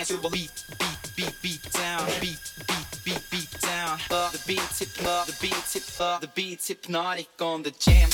dance to a beat, beat, beat, beat down, beat, beat, beat, beat down. Uh, the beat tip, up. the beat tip, up. the beat hypnotic on the jam.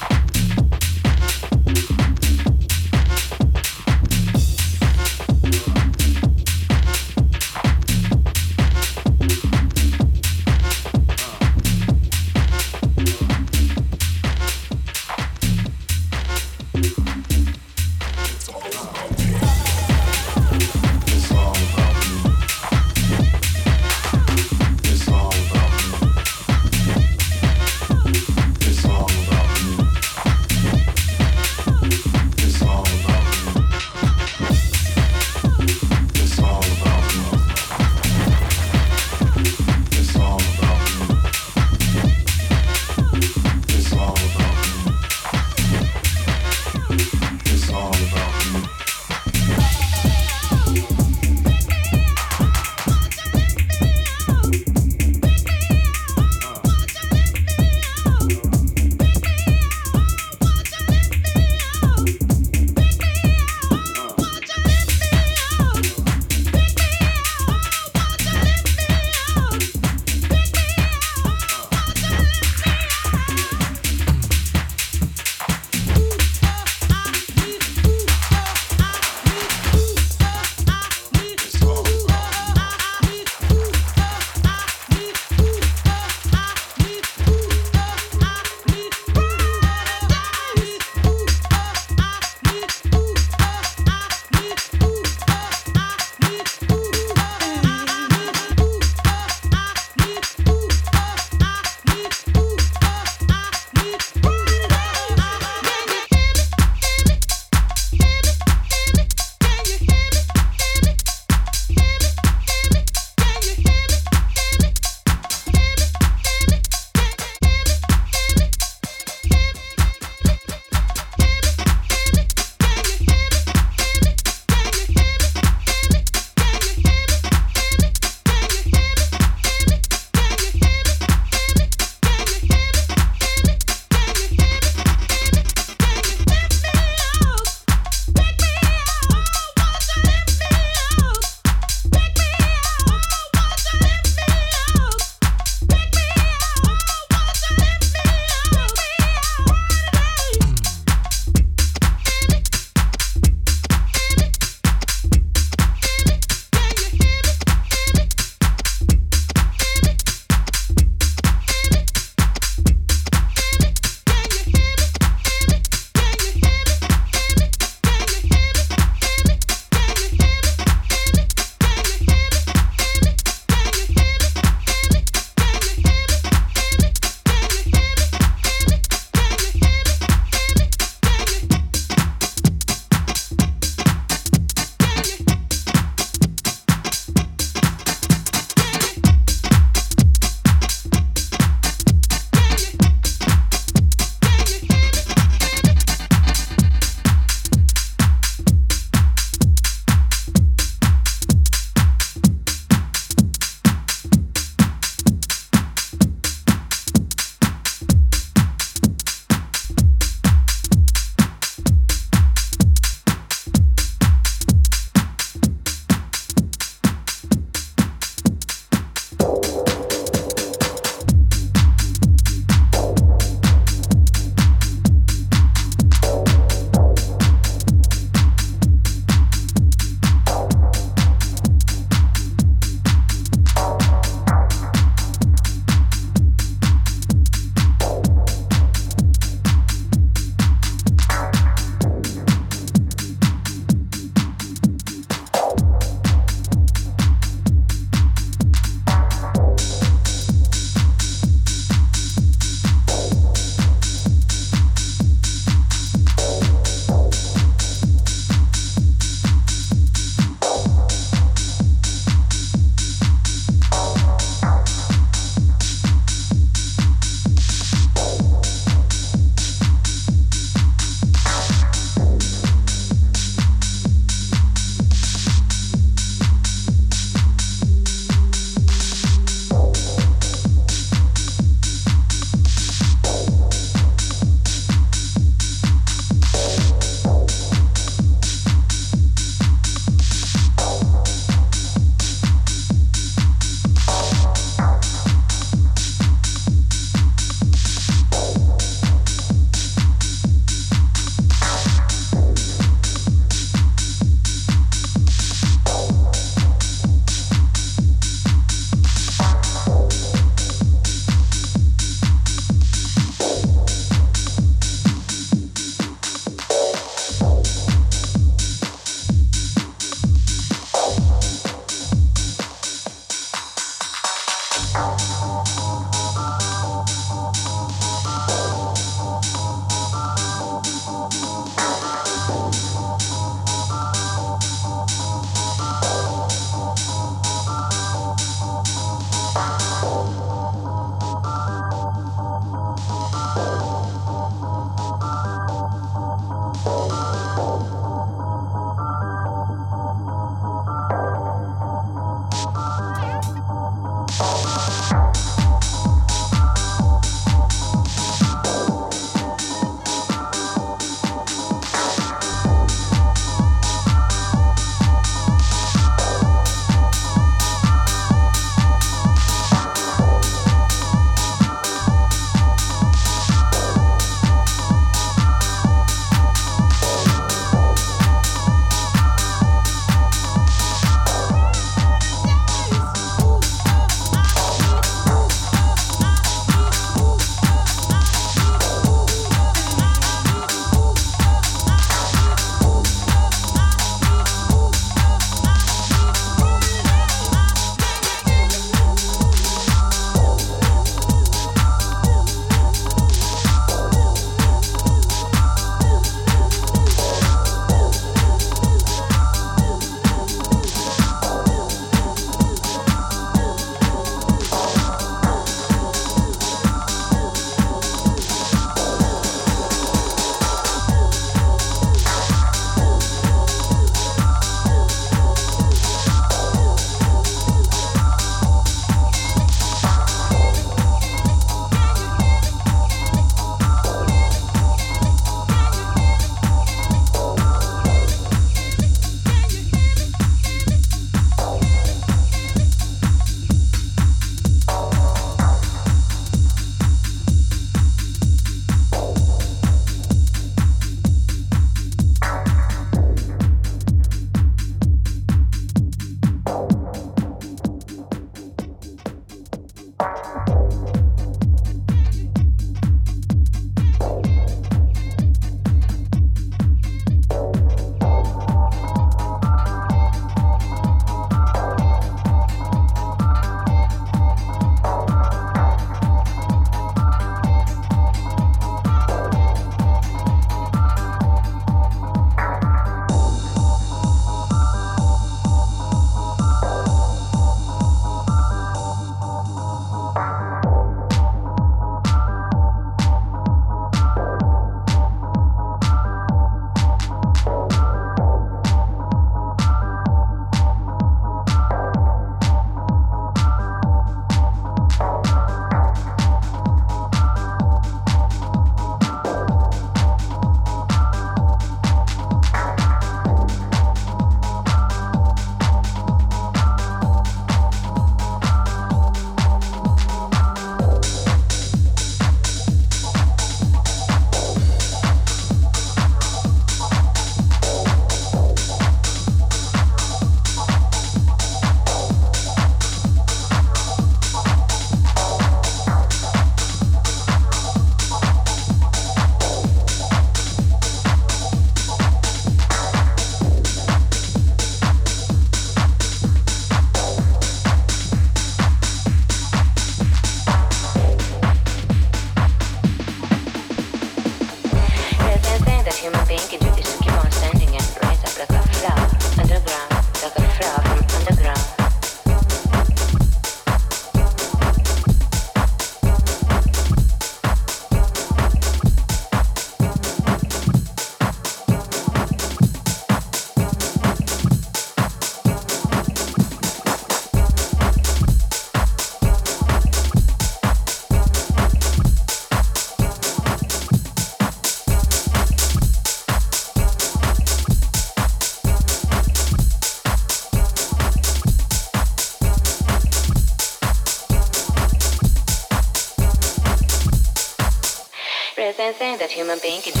That human being can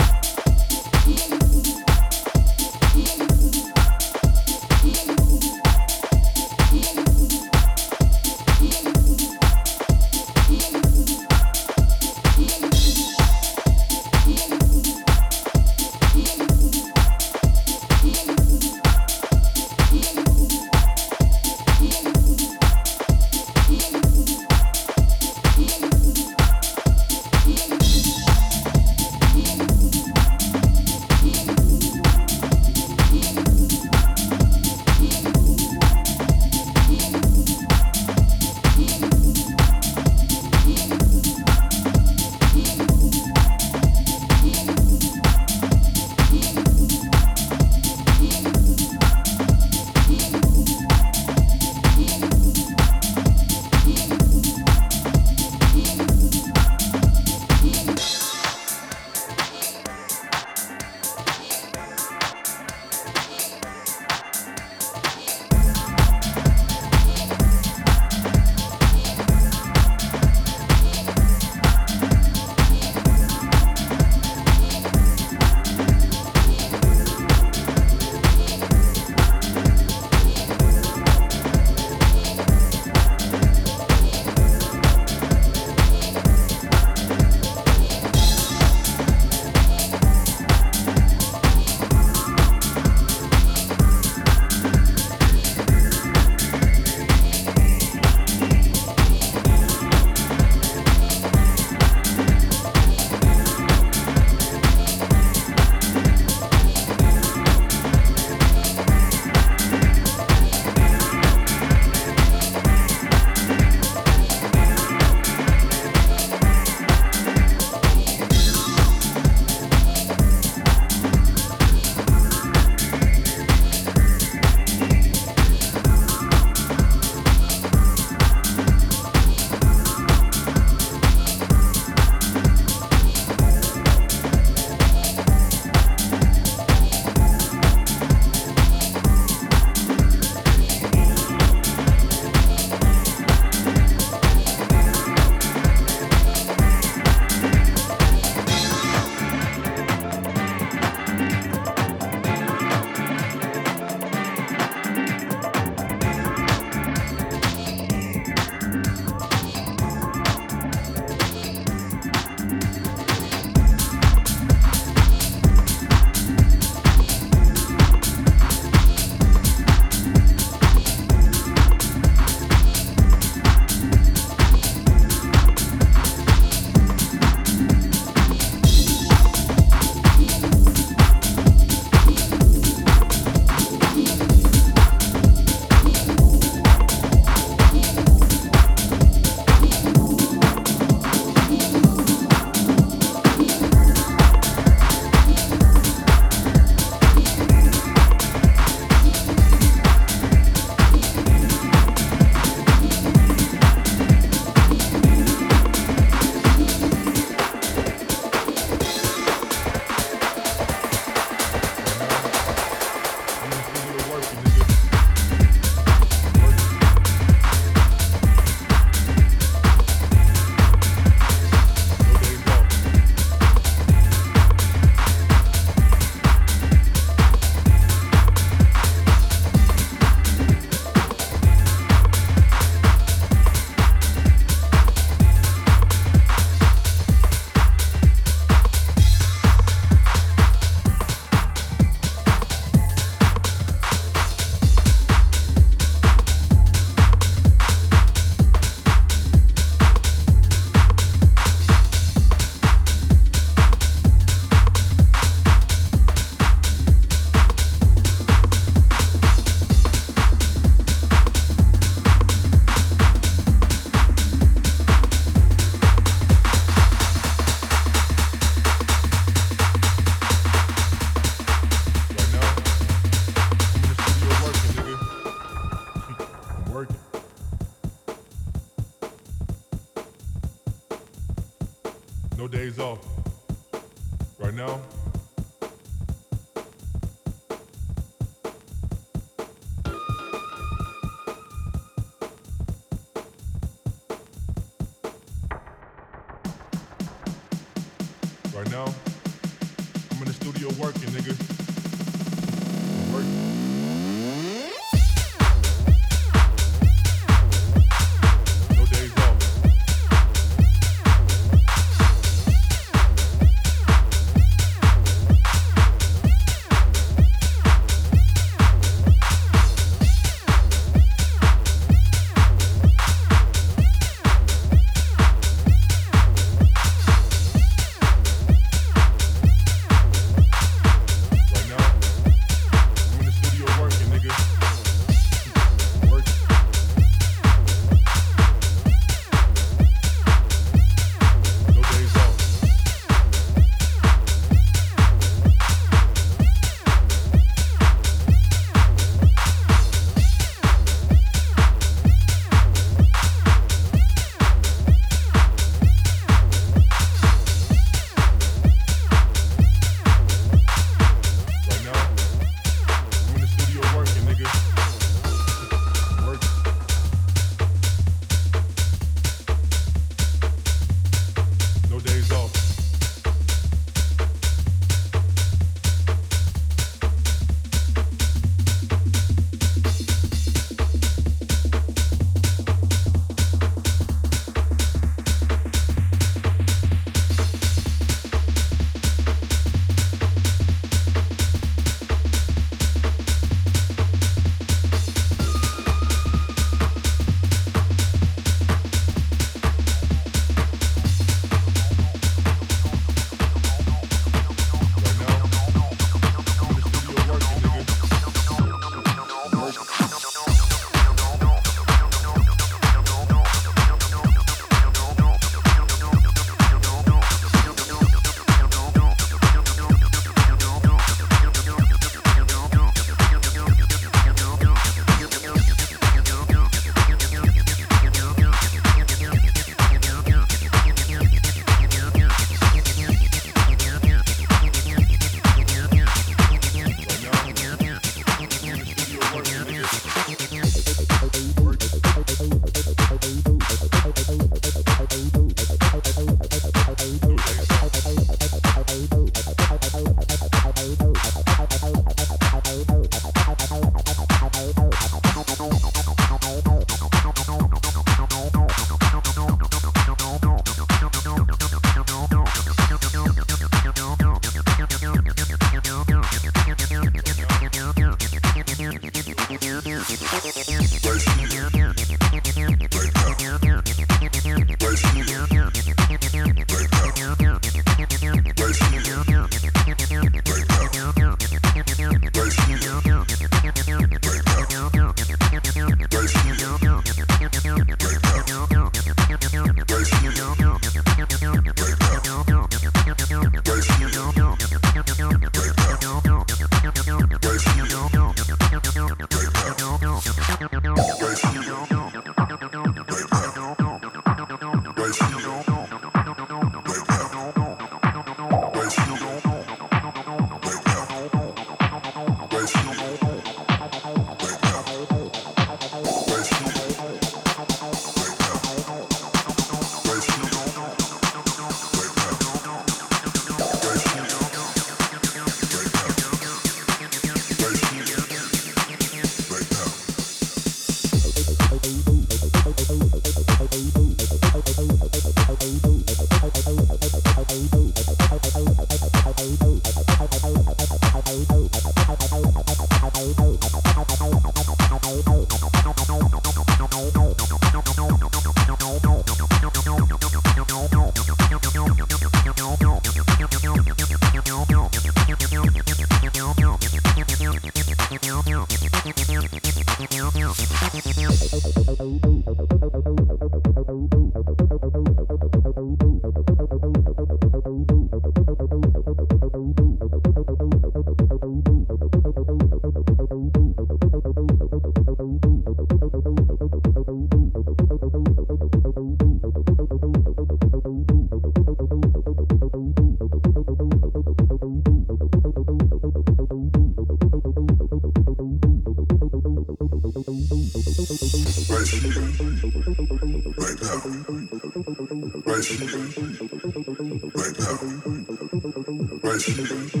Crazy